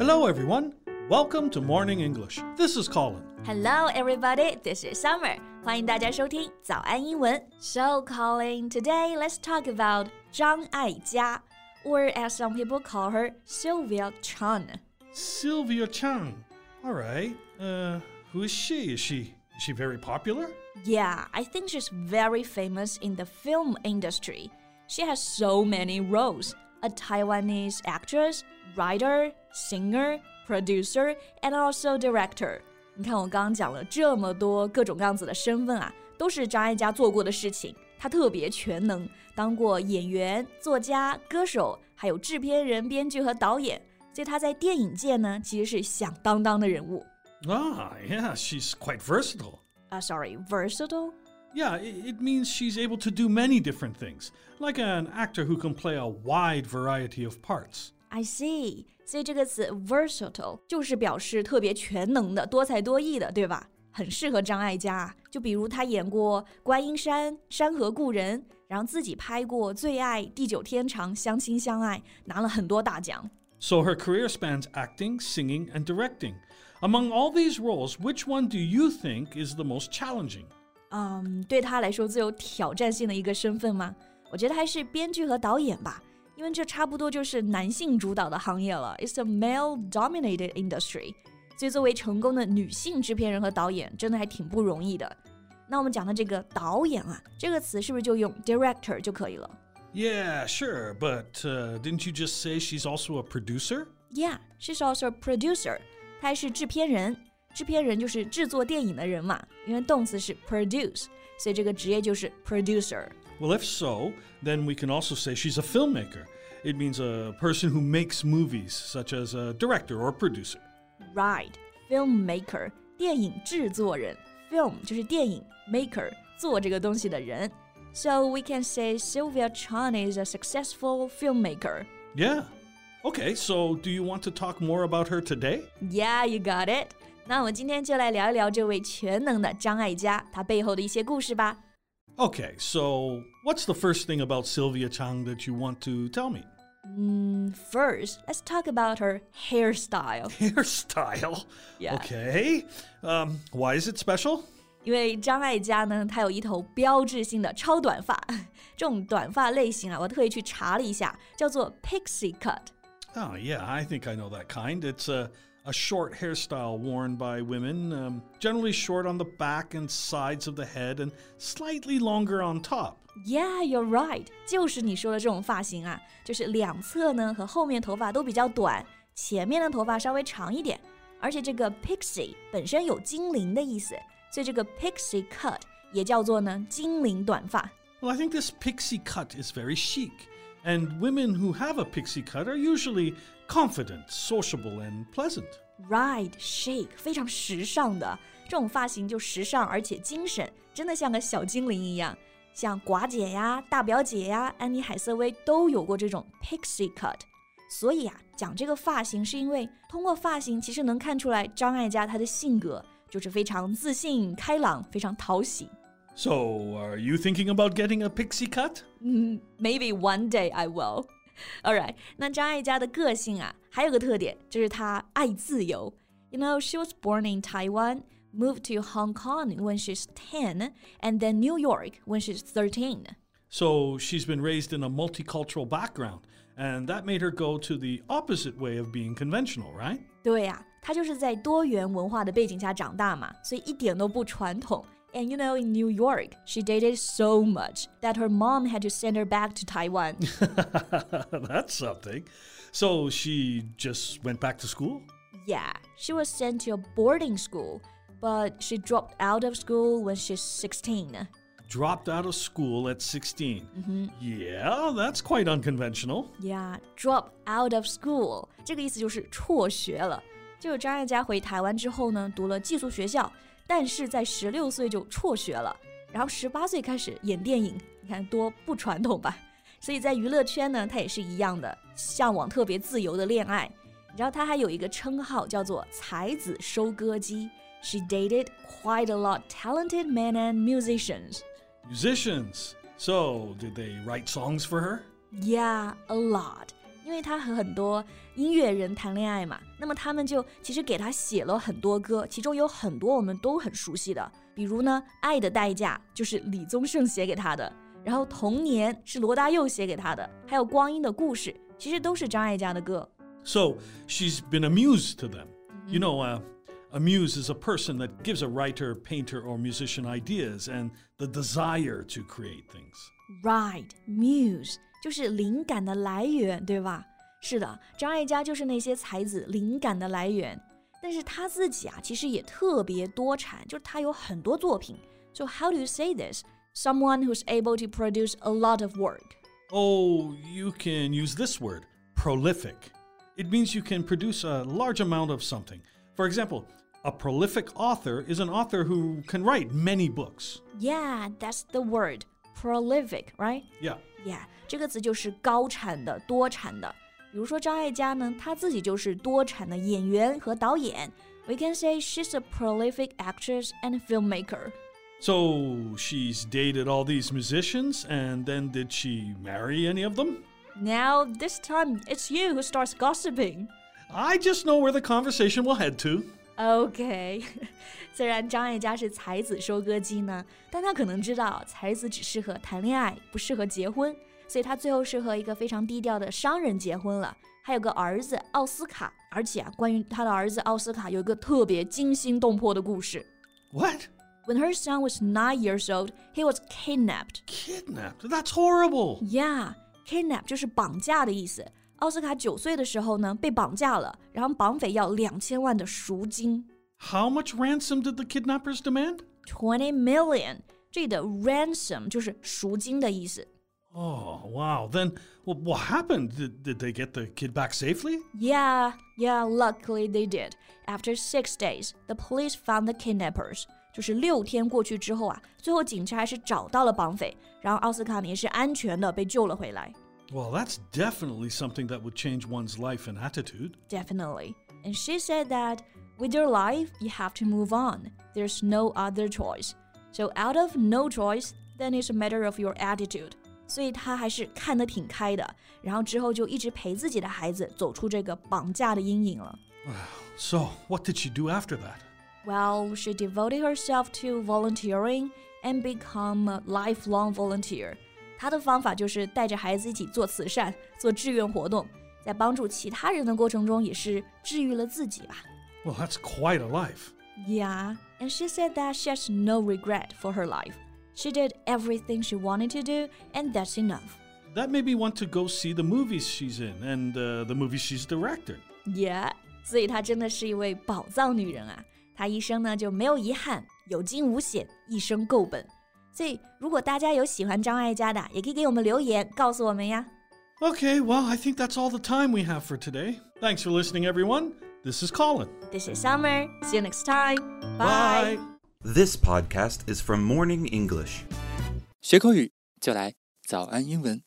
Hello, everyone. Welcome to Morning English. This is Colin. Hello, everybody. This is Summer. 欢迎大家收听早安英文. So, Colin, today let's talk about 张艾嘉, or as some people call her, Sylvia Chang. Sylvia Chang. All right. Uh, who is she? Is she is she very popular? Yeah, I think she's very famous in the film industry. She has so many roles: a Taiwanese actress, writer, singer, producer, and also director. 你看，我刚刚讲了这么多各种各样子的身份啊，都是张艾嘉做过的事情。她特别全能，当过演员、作家、歌手，还有制片人、编剧和导演。所以她在电影界呢，其实是响当当的人物。Ah, yeah, she's quite versatile. Uh, sorry, versatile? Yeah, it, it means she's able to do many different things, like an actor who can play a wide variety of parts. I see，所以这个词 versatile 就是表示特别全能的、多才多艺的，对吧？很适合张艾嘉。就比如她演过《观音山》《山河故人》，然后自己拍过《最爱》《地久天长》《相亲相爱》，拿了很多大奖。So her career spans acting, singing, and directing. Among all these roles, which one do you think is the most challenging? 嗯，对他来说最有挑战性的一个身份吗？我觉得还是编剧和导演吧， 因为这差不多就是男性主导的行业了。It's a male-dominated industry，所以作为成功的女性制片人和导演，真的还挺不容易的。那我们讲的这个导演啊，这个词是不是就用 director 就可以了 Yeah, sure, but uh, didn't you just say she's also a producer? Yeah, she's also a producer. 她还是制片人。制片人就是制作电影的人嘛，因为动词是 produce，所以这个职业就是 producer。 well, if so, then we can also say she's a filmmaker. It means a person who makes movies, such as a director or producer. Right, filmmaker, 电影制作人，film Maker. So we can say Sylvia Chang is a successful filmmaker. Yeah. Okay, so do you want to talk more about her today? Yeah, you got it. 那我们今天就来聊一聊这位全能的张艾嘉，她背后的一些故事吧。Okay, so what's the first thing about Sylvia Chang that you want to tell me? Mm, first, let's talk about her hairstyle. Hairstyle? Yeah. Okay. Um, why is it special? 因为张艾嘉呢，她有一头标志性的超短发，这种短发类型啊，我特意去查了一下，叫做 pixie cut。 Oh, yeah, I think I know that kind. It's a, a short hairstyle worn by women, um, generally short on the back and sides of the head and slightly longer on top. Yeah, you're right，就是你说的这种发型啊，就是两侧呢和后面头发都比较短，前面的头发稍微长一点。而且这个 pixie 本身有精灵的意思，所以这个 pixie cut 也叫做呢精灵短发。 Well, I think this pixie cut is very chic. and women who have a pixie cut are usually confident, sociable, and pleasant. Right, chic 非常时尚的，这种发型就时尚而且精神，真的像个小精灵一样。像寡姐呀、大表姐呀、安妮海瑟薇都有过这种 pixie cut。所以啊，讲这个发型是因为通过发型其实能看出来张艾嘉她的性格，就是非常自信、开朗，非常讨喜。So, are you thinking about getting a pixie cut? Maybe one day I will. All right，那张艾嘉的个性啊，还有个特点，就是她爱自由。You know, she was born in Taiwan, moved to Hong Kong when she's 10, and then New York when she's 13. So, she's been raised in a multicultural background, and that made her go to the opposite way of being conventional, right? 对呀、她就是在多元文化的背景下长大嘛，所以一点都不传统。 And you know, in New York, she dated so much that her mom had to send her back to Taiwan. That's something. So, she just went back to school? Yeah, she was sent to a boarding school, but she dropped out of school when she's 16. Dropped out of school at 16. Yeah, that's quite unconventional. Yeah, drop out of school 这个意思就是辍学了。就是张艾嘉回台湾之后呢，读了寄宿学校， 但是在十六岁就辍学了，然后十八岁开始演电影，你看多不传统吧？所以在娱乐圈呢，她也是一样的，向往特别自由的恋爱。你知道她还有一个称号叫做“才子收割机”。She dated quite a lot talented men and musicians. Musicians. So, did they write songs for her? Yeah, a lot. 因 因为他和很多音乐人谈恋爱嘛，那么他们就其实给他写了很多歌，其中有很多我们都很熟悉的，比如呢，《爱的代价》就是李宗盛写给他的，然后《童年》是罗大佑写给他的，还有《光阴的故事》，其实都是张艾嘉的歌。So she's been a muse to them. You know, uh, a muse is a person that gives a writer, painter, or musician ideas and the desire to create things. Right, muse 就是灵感的来源，对吧？是的，张艾嘉就是那些才子灵感的来源。但是他自己啊，其实也特别多产，就是他有很多作品。So how do you say this? Someone who's able to produce a lot of work. Oh, you can use this word, prolific. It means you can produce a large amount of something. For example, a prolific author is an author who can write many books. Yeah, that's the word. Prolific, right? Yeah. Yeah，这个词就是高产的、多产的。比如说张艾嘉呢，她自己就是多产的演员和导演。We can say she's a prolific actress and filmmaker. So she's dated all these musicians, and then did she marry any of them? Now, this time, it's you who starts gossiping. I just know where the conversation will head to. OK，虽然张艾嘉是才子收割机呢，但他可能知道才子只适合谈恋爱，不适合结婚，所以他最后是和一个非常低调的商人结婚了，还有个儿子奥斯卡。而且啊，关于他的儿子奥斯卡有一个特别惊心动魄的故事。 What? When her son was nine years old, he was kidnapped. Kidnapped? That's horrible. Yeah, kidnap 就是绑架的意思。 奥斯卡九岁的时候呢，被绑架了，然后绑匪要两千万的赎金 How much ransom did the kidnappers demand? ，twenty million。这里的 ransom 就是赎金的意思。 Oh, wow. Then well, what happened? Did, did they get the kid back safely? Yeah, yeah, luckily they did. After six days, the police found the kidnappers. 就是六天过去之后啊，最后警察还是找到了绑匪，然后奥斯卡呢也是安全的被救了回来。 Well, that's definitely something that would change one's life and attitude. Definitely. And she said that with your life, you have to move on. There's no other choice. So out of no choice, then it's a matter of your attitude. 所以她还是看得挺开的，然后之后就一直陪自己的孩子走出这个绑架的阴影了。 So, what did she do after that? Well, she devoted herself to volunteering and become a lifelong volunteer. 她的方法就是带着孩子一起做慈善、做志愿活动，在帮助其他人的过程中，也是治愈了自己吧。 Well, that's quite a life. Yeah, and she said that she has no regret for her life. She did everything she wanted to do, and that's enough. That made me want to go see the movies she's in and uh, the movies she's directed. Yeah，所以她真的是一位宝藏女人啊！她一生呢就没有遗憾，有惊无险，一生够本。 所以，如果大家有喜欢张艾嘉的，也可以给我们留言告诉我们呀。 Okay, well, I think that's all the time we have for today. Thanks for listening, everyone. This is Colin. This is Summer. See you next time. Bye. This podcast is from Morning English. 学口语就来早安英文。